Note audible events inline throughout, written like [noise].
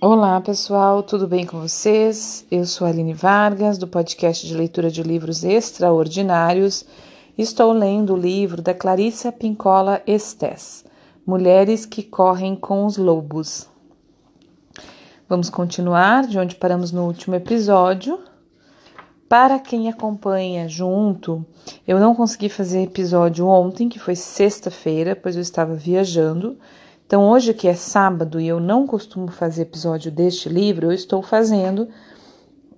Olá pessoal, tudo bem com vocês? Eu sou Aline Vargas, do podcast de leitura de livros extraordinários. Estou lendo o livro da Clarissa Pincola Estes, Mulheres que Correm com os Lobos. Vamos continuar de onde paramos no último episódio. Para quem acompanha junto, eu não consegui fazer episódio ontem, que foi sexta-feira, pois eu estava viajando. Então, hoje que é sábado e eu não costumo fazer episódio deste livro, eu estou fazendo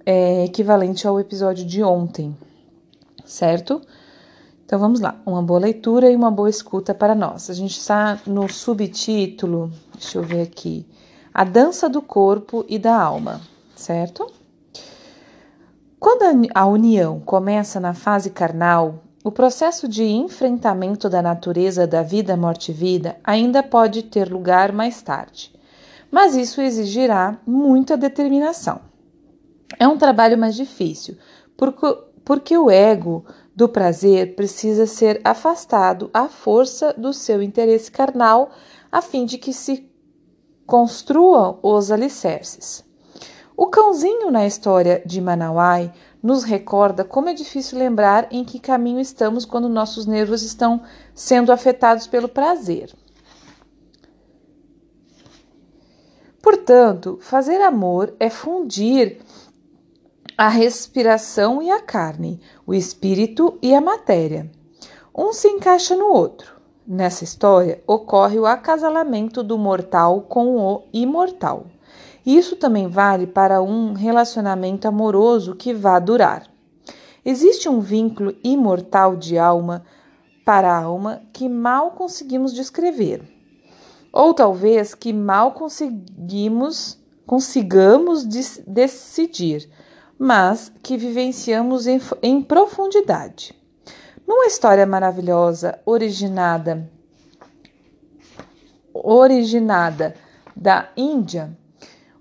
é, equivalente ao episódio de ontem, certo? Então vamos lá, uma boa leitura e uma boa escuta para nós. A gente está no subtítulo, deixa eu ver aqui, A Dança do Corpo e da Alma, certo? Quando a união começa na fase carnal, o processo de enfrentamento da natureza da vida, morte e vida ainda pode ter lugar mais tarde, mas isso exigirá muita determinação. É um trabalho mais difícil, porque, porque o ego do prazer precisa ser afastado à força do seu interesse carnal, a fim de que se construam os alicerces. O cãozinho na história de Manauai nos recorda como é difícil lembrar em que caminho estamos quando nossos nervos estão sendo afetados pelo prazer. Portanto, fazer amor é fundir a respiração e a carne, o espírito e a matéria. Um se encaixa no outro. Nessa história, ocorre o acasalamento do mortal com o imortal. Isso também vale para um relacionamento amoroso que vá durar. Existe um vínculo imortal de alma para alma que mal conseguimos descrever, ou talvez que mal conseguimos consigamos decidir, mas que vivenciamos em, em profundidade. Numa história maravilhosa, originada originada da Índia,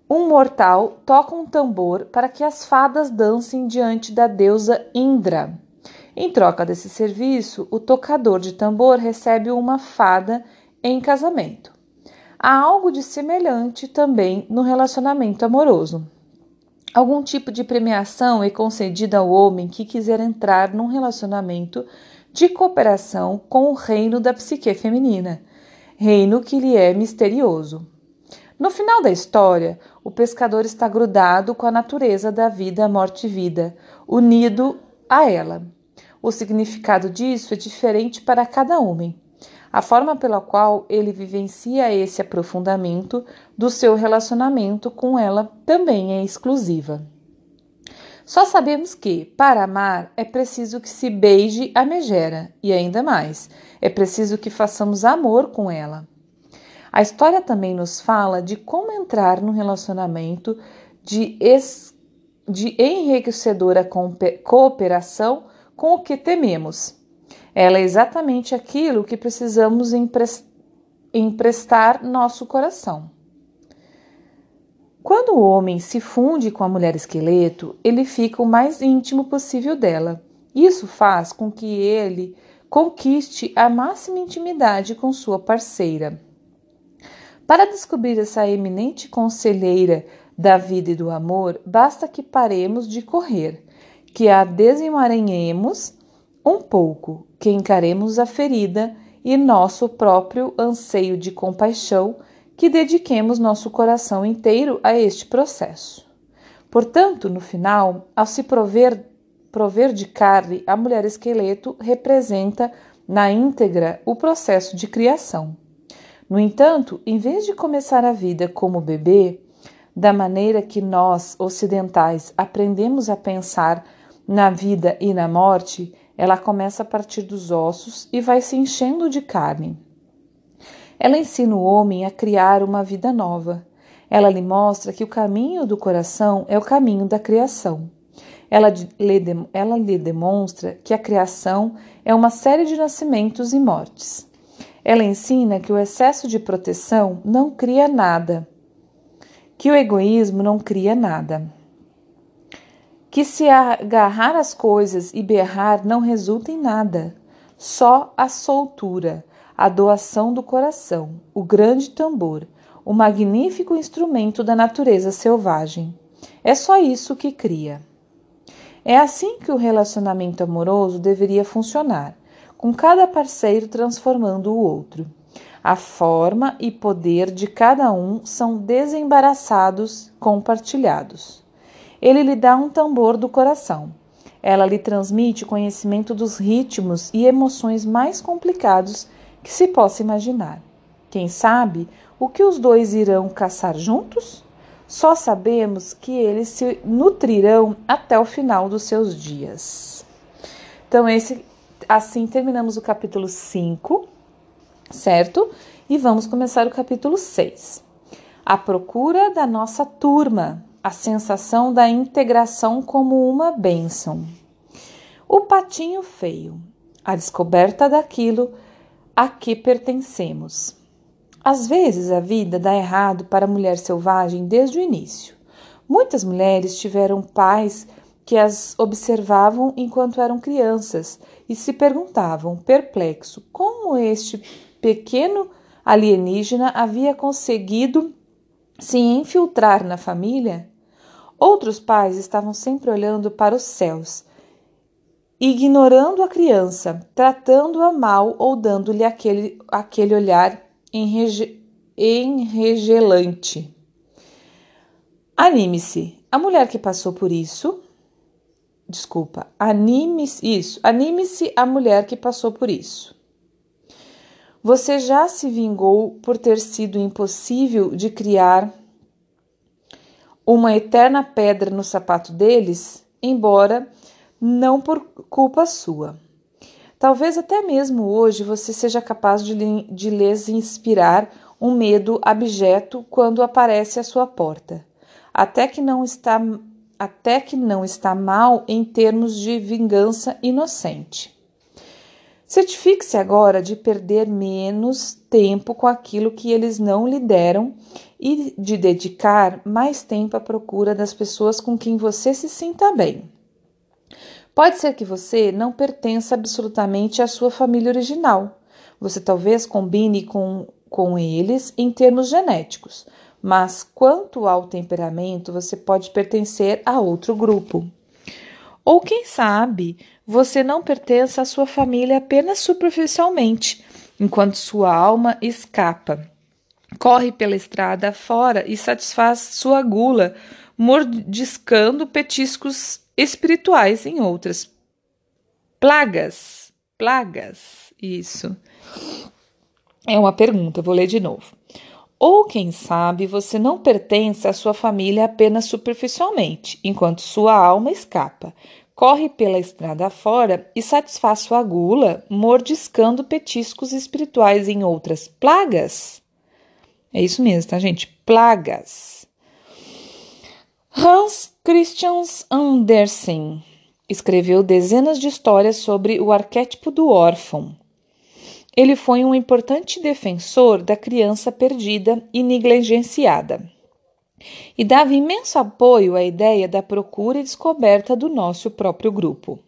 um mortal toca um tambor para que as fadas dancem diante da deusa Indra. Em troca desse serviço, o tocador de tambor recebe uma fada em casamento. Há algo de semelhante também no relacionamento amoroso. Algum tipo de premiação é concedida ao homem que quiser entrar num relacionamento de cooperação com o reino da psique feminina, reino que lhe é misterioso. No final da história, o pescador está grudado com a natureza da vida, morte e vida, unido a ela. O significado disso é diferente para cada homem. A forma pela qual ele vivencia esse aprofundamento do seu relacionamento com ela também é exclusiva. Só sabemos que, para amar, é preciso que se beije a megera, e ainda mais, é preciso que façamos amor com ela. A história também nos fala de como entrar num relacionamento de, es, de enriquecedora cooperação com o que tememos. Ela é exatamente aquilo que precisamos emprestar nosso coração. Quando o homem se funde com a mulher esqueleto, ele fica o mais íntimo possível dela. Isso faz com que ele conquiste a máxima intimidade com sua parceira. Para descobrir essa eminente conselheira da vida e do amor, basta que paremos de correr, que a desemaranhemos um pouco, que encaremos a ferida e nosso próprio anseio de compaixão, que dediquemos nosso coração inteiro a este processo. Portanto, no final, ao se prover, prover de carne, a mulher esqueleto representa na íntegra o processo de criação. No entanto, em vez de começar a vida como bebê, da maneira que nós, ocidentais, aprendemos a pensar na vida e na morte, ela começa a partir dos ossos e vai se enchendo de carne. Ela ensina o homem a criar uma vida nova. Ela lhe mostra que o caminho do coração é o caminho da criação. Ela lhe, ela lhe demonstra que a criação é uma série de nascimentos e mortes. Ela ensina que o excesso de proteção não cria nada, que o egoísmo não cria nada, que se agarrar às coisas e berrar não resulta em nada, só a soltura, a doação do coração, o grande tambor, o magnífico instrumento da natureza selvagem. É só isso que cria. É assim que o relacionamento amoroso deveria funcionar, com cada parceiro transformando o outro. A forma e poder de cada um são desembaraçados, compartilhados. Ele lhe dá um tambor do coração. Ela lhe transmite conhecimento dos ritmos e emoções mais complicados que se possa imaginar. Quem sabe o que os dois irão caçar juntos? Só sabemos que eles se nutrirão até o final dos seus dias. Então, esse, assim terminamos o capítulo 5 certo? E vamos começar o capítulo 6. A procura da nossa turma, a sensação da integração como uma bênção. O patinho feio, a descoberta daquilo a que pertencemos. Às vezes a vida dá errado para a mulher selvagem desde o início. Muitas mulheres tiveram pais que as observavam enquanto eram crianças e se perguntavam, perplexo, como este pequeno alienígena havia conseguido se infiltrar na família? Outros pais estavam sempre olhando para os céus, ignorando a criança, tratando-a mal ou dando-lhe aquele, aquele olhar enrege, enregelante. Anime-se. A mulher que passou por isso. Desculpa, anime-se. Isso, anime-se a mulher que passou por isso. Você já se vingou por ter sido impossível de criar uma eterna pedra no sapato deles, embora não por culpa sua. Talvez até mesmo hoje você seja capaz de, de lhes inspirar um medo abjeto quando aparece à sua porta, até que não está até que não está mal em termos de vingança inocente. Certifique-se agora de perder menos tempo com aquilo que eles não lhe deram e de dedicar mais tempo à procura das pessoas com quem você se sinta bem. Pode ser que você não pertença absolutamente à sua família original. Você talvez combine com, com eles em termos genéticos, mas quanto ao temperamento, você pode pertencer a outro grupo. Ou quem sabe, você não pertence à sua família apenas superficialmente, enquanto sua alma escapa. Corre pela estrada fora e satisfaz sua gula, mordiscando petiscos espirituais em outras. Plagas, plagas, isso. É uma pergunta, vou ler de novo. Ou quem sabe você não pertence à sua família apenas superficialmente, enquanto sua alma escapa corre pela estrada fora e satisfaz sua gula, mordiscando petiscos espirituais em outras plagas. É isso mesmo, tá, gente? Plagas. Hans Christian Andersen escreveu dezenas de histórias sobre o arquétipo do órfão. Ele foi um importante defensor da criança perdida e negligenciada e dava imenso apoio à ideia da procura e descoberta do nosso próprio grupo.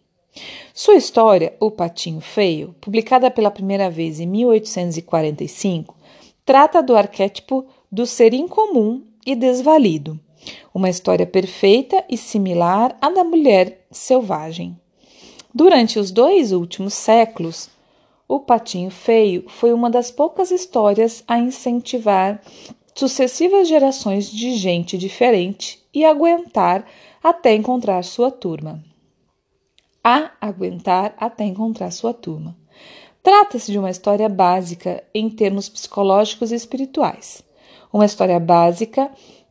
Sua história, O Patinho Feio, publicada pela primeira vez em 1845, trata do arquétipo do ser incomum e desvalido, uma história perfeita e similar à da mulher selvagem. Durante os dois últimos séculos, o Patinho Feio foi uma das poucas histórias a incentivar sucessivas gerações de gente diferente e aguentar até encontrar sua turma. A aguentar até encontrar sua turma. Trata-se de uma história básica em termos psicológicos e espirituais. Uma história básica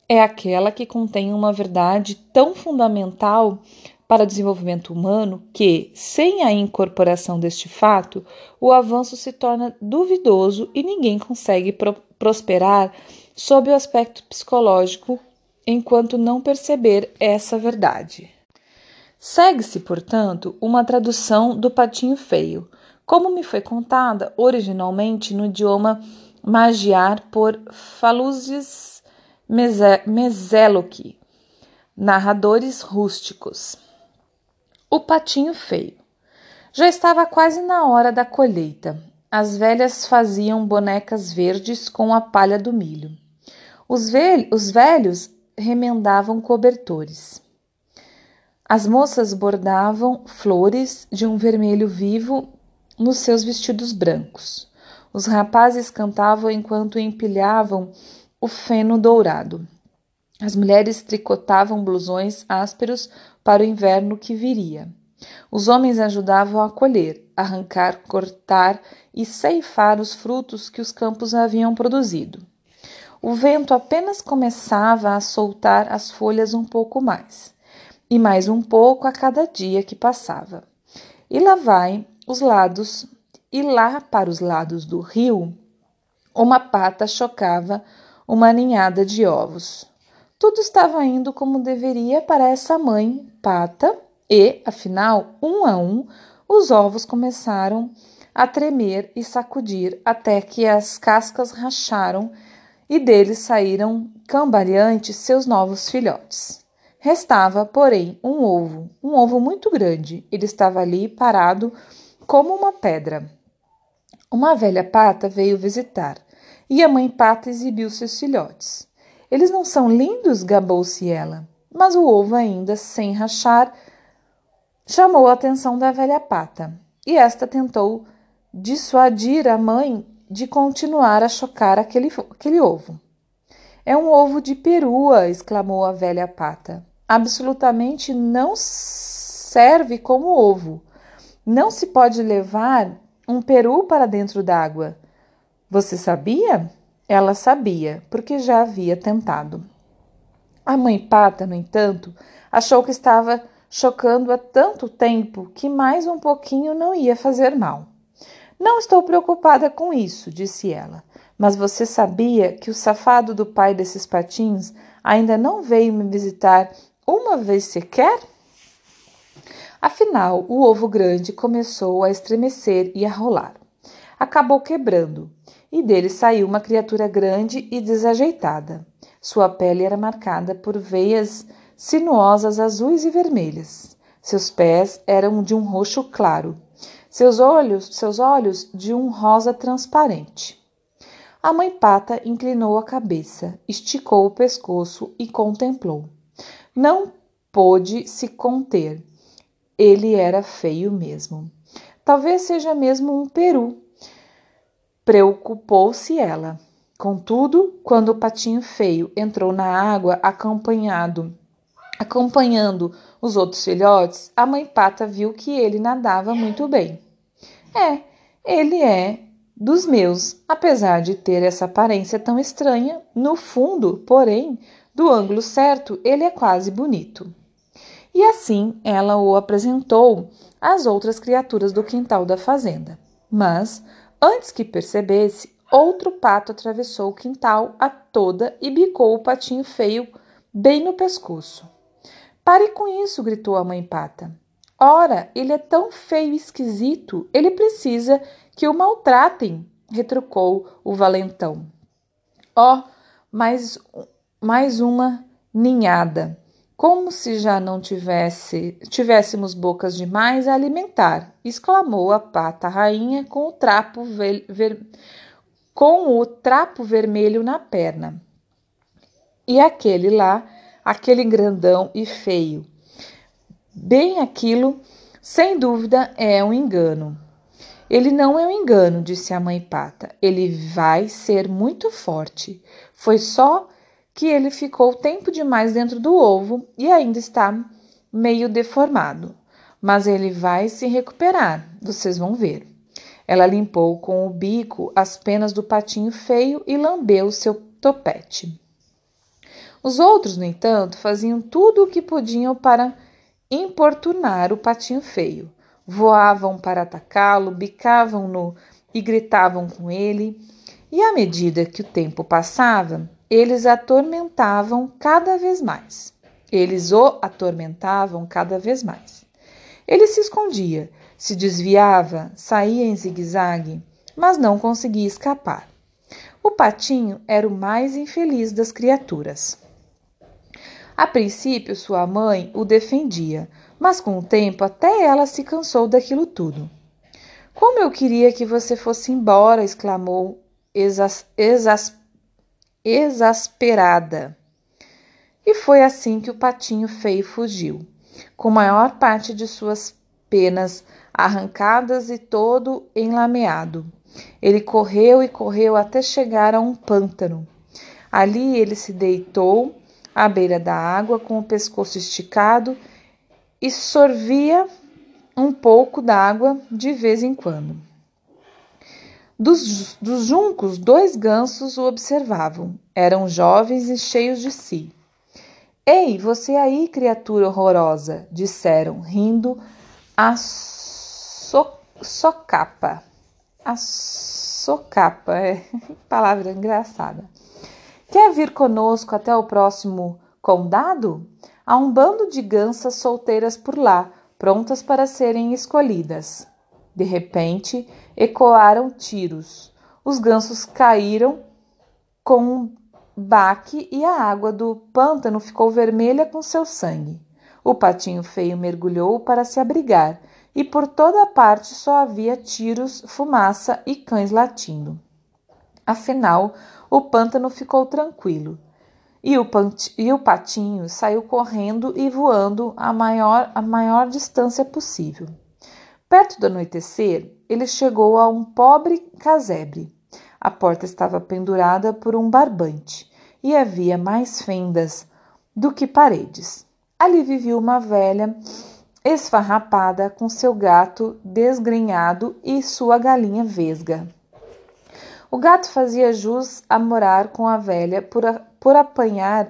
é aquela que contém uma verdade tão fundamental para desenvolvimento humano que, sem a incorporação deste fato, o avanço se torna duvidoso e ninguém consegue pro prosperar sob o aspecto psicológico enquanto não perceber essa verdade. Segue-se, portanto, uma tradução do Patinho Feio, como me foi contada originalmente no idioma magiar por Faluzes Mezeloki, narradores rústicos. O Patinho Feio. Já estava quase na hora da colheita as velhas faziam bonecas verdes com a palha do milho. Os, velhos, os velhos remendavam cobertores. As moças bordavam flores de um vermelho vivo nos seus vestidos brancos. Os rapazes cantavam enquanto empilhavam o feno dourado. As mulheres tricotavam blusões ásperos para o inverno que viria. Os homens ajudavam a colher, arrancar, cortar e ceifar os frutos que os campos haviam produzido. O vento apenas começava a soltar as folhas um pouco mais, e mais um pouco a cada dia que passava. E lá vai os lados, e lá para os lados do rio, uma pata chocava uma ninhada de ovos. Tudo estava indo como deveria para essa mãe pata, e, afinal, um a um, os ovos começaram a tremer e sacudir até que as cascas racharam e deles saíram cambaleantes seus novos filhotes. Restava, porém, um ovo, um ovo muito grande. Ele estava ali parado como uma pedra. Uma velha pata veio visitar e a mãe pata exibiu seus filhotes. Eles não são lindos? gabou-se ela. Mas o ovo, ainda sem rachar, chamou a atenção da velha pata e esta tentou dissuadir a mãe de continuar a chocar aquele, aquele ovo. É um ovo de perua, exclamou a velha pata. Absolutamente não serve como ovo. Não se pode levar um peru para dentro d'água. Você sabia? Ela sabia, porque já havia tentado. A mãe pata, no entanto, achou que estava chocando há tanto tempo que mais um pouquinho não ia fazer mal. Não estou preocupada com isso, disse ela. Mas você sabia que o safado do pai desses patins ainda não veio me visitar uma vez sequer? Afinal, o ovo grande começou a estremecer e a rolar. Acabou quebrando, e dele saiu uma criatura grande e desajeitada. Sua pele era marcada por veias sinuosas azuis e vermelhas. Seus pés eram de um roxo claro seus olhos, seus olhos de um rosa transparente. A mãe pata inclinou a cabeça, esticou o pescoço e contemplou. Não pôde se conter. Ele era feio mesmo. Talvez seja mesmo um peru. Preocupou-se ela. Contudo, quando o patinho feio entrou na água acompanhado Acompanhando os outros filhotes, a mãe pata viu que ele nadava muito bem. É, ele é dos meus, apesar de ter essa aparência tão estranha, no fundo, porém, do ângulo certo, ele é quase bonito. E assim ela o apresentou às outras criaturas do quintal da fazenda. Mas, antes que percebesse, outro pato atravessou o quintal a toda e bicou o patinho feio bem no pescoço. Pare com isso, gritou a mãe pata. Ora, ele é tão feio e esquisito, ele precisa que o maltratem, retrucou o valentão. Ó, oh, mais, mais uma ninhada. Como se já não tivesse tivéssemos bocas demais a alimentar, exclamou a pata rainha com o trapo ver, ver, com o trapo vermelho na perna. E aquele lá aquele grandão e feio. Bem aquilo, sem dúvida, é um engano. Ele não é um engano, disse a mãe pata. Ele vai ser muito forte. Foi só que ele ficou tempo demais dentro do ovo e ainda está meio deformado. Mas ele vai se recuperar, vocês vão ver. Ela limpou com o bico as penas do patinho feio e lambeu seu topete. Os outros, no entanto, faziam tudo o que podiam para importunar o patinho feio. Voavam para atacá-lo, bicavam-no e gritavam com ele. E à medida que o tempo passava, eles atormentavam cada vez mais. Eles o atormentavam cada vez mais. Ele se escondia, se desviava, saía em zigue-zague, mas não conseguia escapar. O patinho era o mais infeliz das criaturas. A princípio, sua mãe o defendia, mas com o tempo até ela se cansou daquilo tudo. Como eu queria que você fosse embora! exclamou exas, exasperada. E foi assim que o patinho feio fugiu, com a maior parte de suas penas arrancadas e todo enlameado. Ele correu e correu até chegar a um pântano. Ali ele se deitou à beira da água com o pescoço esticado e sorvia um pouco d'água de vez em quando. Dos, dos juncos, dois gansos o observavam. Eram jovens e cheios de si. Ei, você aí, criatura horrorosa, disseram, rindo a so, socapa. A socapa, é [laughs] palavra engraçada. Quer vir conosco até o próximo condado? Há um bando de gansas solteiras por lá, prontas para serem escolhidas. De repente, ecoaram tiros. Os gansos caíram com um baque e a água do pântano ficou vermelha com seu sangue. O patinho feio mergulhou para se abrigar e por toda parte só havia tiros, fumaça e cães latindo. Afinal, o pântano ficou tranquilo. E o, e o patinho saiu correndo e voando a maior, a maior distância possível. Perto do anoitecer, ele chegou a um pobre casebre. A porta estava pendurada por um barbante e havia mais fendas do que paredes. Ali vivia uma velha esfarrapada com seu gato desgrenhado e sua galinha vesga. O gato fazia jus a morar com a velha por, a, por apanhar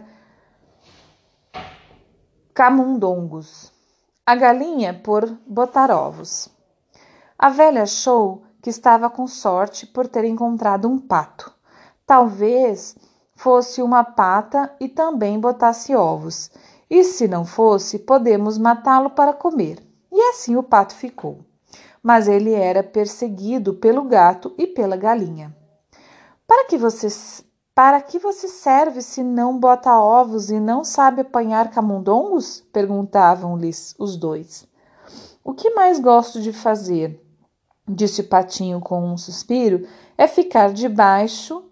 camundongos, a galinha por botar ovos. A velha achou que estava com sorte por ter encontrado um pato. Talvez fosse uma pata e também botasse ovos. E se não fosse, podemos matá-lo para comer. E assim o pato ficou. Mas ele era perseguido pelo gato e pela galinha. Para que você para que você serve se não bota ovos e não sabe apanhar camundongos? perguntavam-lhes os dois. O que mais gosto de fazer, disse o patinho com um suspiro, é ficar debaixo,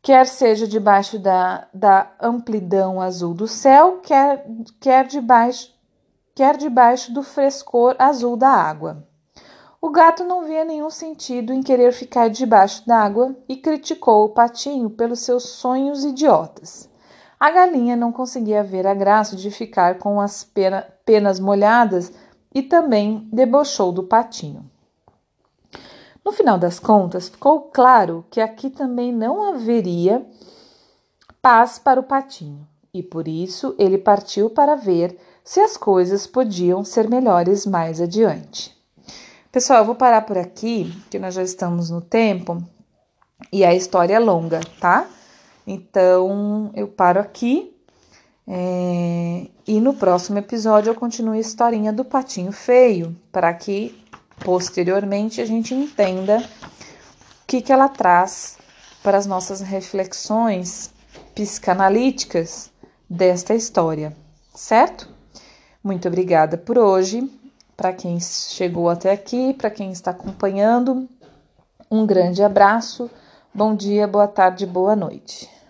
quer seja debaixo da, da amplidão azul do céu, quer, quer, debaixo, quer debaixo do frescor azul da água. O gato não via nenhum sentido em querer ficar debaixo d'água e criticou o patinho pelos seus sonhos idiotas. A galinha não conseguia ver a graça de ficar com as pena, penas molhadas e também debochou do patinho. No final das contas, ficou claro que aqui também não haveria paz para o patinho, e por isso ele partiu para ver se as coisas podiam ser melhores mais adiante. Pessoal, eu vou parar por aqui, que nós já estamos no tempo e a história é longa, tá? Então eu paro aqui é, e no próximo episódio eu continuo a historinha do patinho feio, para que posteriormente a gente entenda o que, que ela traz para as nossas reflexões psicanalíticas desta história, certo? Muito obrigada por hoje para quem chegou até aqui, para quem está acompanhando. Um grande abraço, bom dia, boa tarde, boa noite.